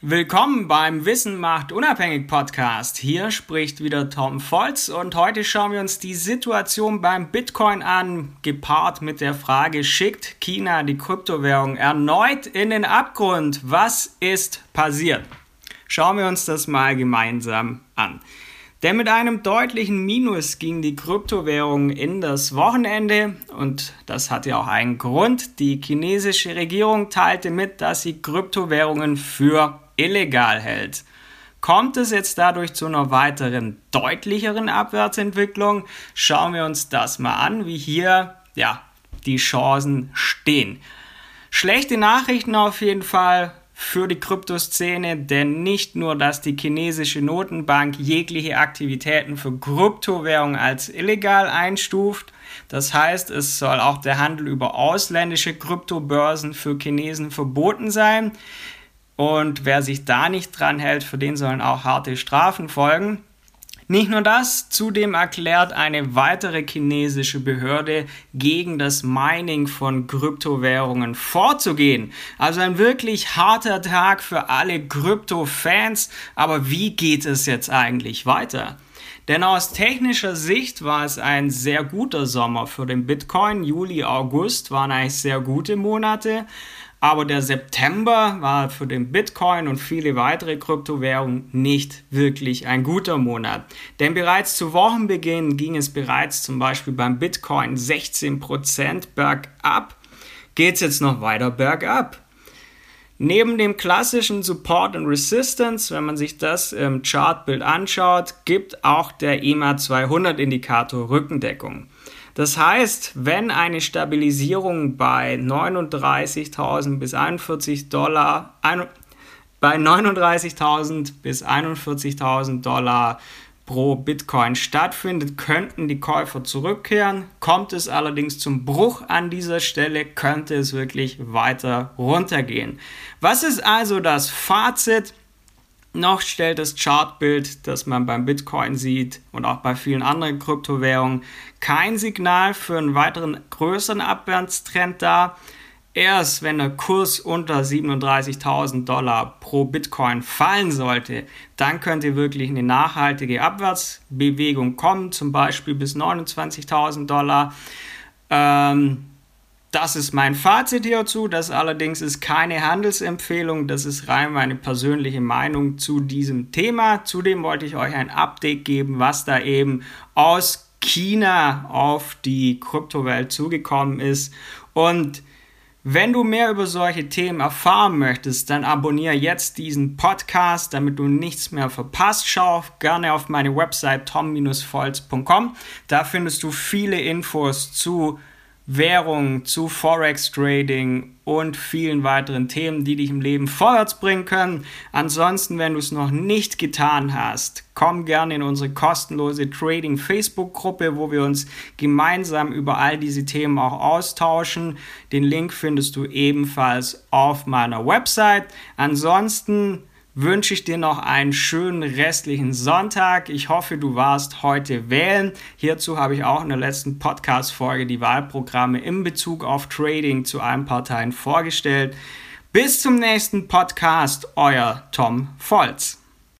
Willkommen beim Wissen macht unabhängig Podcast. Hier spricht wieder Tom Volz und heute schauen wir uns die Situation beim Bitcoin an, gepaart mit der Frage, schickt China die Kryptowährung erneut in den Abgrund? Was ist passiert? Schauen wir uns das mal gemeinsam an. Denn mit einem deutlichen Minus ging die Kryptowährung in das Wochenende und das hat ja auch einen Grund. Die chinesische Regierung teilte mit, dass sie Kryptowährungen für illegal hält. Kommt es jetzt dadurch zu einer weiteren deutlicheren Abwärtsentwicklung? Schauen wir uns das mal an, wie hier ja, die Chancen stehen. Schlechte Nachrichten auf jeden Fall für die Kryptoszene, denn nicht nur, dass die chinesische Notenbank jegliche Aktivitäten für Kryptowährungen als illegal einstuft, das heißt, es soll auch der Handel über ausländische Kryptobörsen für Chinesen verboten sein. Und wer sich da nicht dran hält, für den sollen auch harte Strafen folgen. Nicht nur das, zudem erklärt eine weitere chinesische Behörde gegen das Mining von Kryptowährungen vorzugehen. Also ein wirklich harter Tag für alle Krypto-Fans. Aber wie geht es jetzt eigentlich weiter? Denn aus technischer Sicht war es ein sehr guter Sommer für den Bitcoin. Juli, August waren eigentlich sehr gute Monate. Aber der September war für den Bitcoin und viele weitere Kryptowährungen nicht wirklich ein guter Monat. Denn bereits zu Wochenbeginn ging es bereits zum Beispiel beim Bitcoin 16% bergab. Geht es jetzt noch weiter bergab? Neben dem klassischen Support und Resistance, wenn man sich das im Chartbild anschaut, gibt auch der EMA 200 Indikator Rückendeckung. Das heißt, wenn eine Stabilisierung bei 39.000 bis 41 Dollar, bei 39.000 bis 41.000 Dollar pro Bitcoin stattfindet, könnten die Käufer zurückkehren. Kommt es allerdings zum Bruch an dieser Stelle, könnte es wirklich weiter runtergehen. Was ist also das Fazit? Noch stellt das Chartbild, das man beim Bitcoin sieht und auch bei vielen anderen Kryptowährungen, kein Signal für einen weiteren größeren Abwärtstrend dar. Erst wenn der Kurs unter 37.000 Dollar pro Bitcoin fallen sollte, dann könnte wirklich eine nachhaltige Abwärtsbewegung kommen, zum Beispiel bis 29.000 Dollar. Ähm, das ist mein Fazit hierzu. Das allerdings ist keine Handelsempfehlung. Das ist rein meine persönliche Meinung zu diesem Thema. Zudem wollte ich euch ein Update geben, was da eben aus China auf die Kryptowelt zugekommen ist. Und wenn du mehr über solche Themen erfahren möchtest, dann abonniere jetzt diesen Podcast, damit du nichts mehr verpasst. Schau gerne auf meine Website tom-volz.com. Da findest du viele Infos zu Währung, zu Forex Trading und vielen weiteren Themen, die dich im Leben vorwärts bringen können. Ansonsten, wenn du es noch nicht getan hast, komm gerne in unsere kostenlose Trading Facebook Gruppe, wo wir uns gemeinsam über all diese Themen auch austauschen. Den Link findest du ebenfalls auf meiner Website. Ansonsten wünsche ich dir noch einen schönen restlichen Sonntag. Ich hoffe, du warst heute wählen. Hierzu habe ich auch in der letzten Podcast-Folge die Wahlprogramme in Bezug auf Trading zu allen Parteien vorgestellt. Bis zum nächsten Podcast, euer Tom Volz.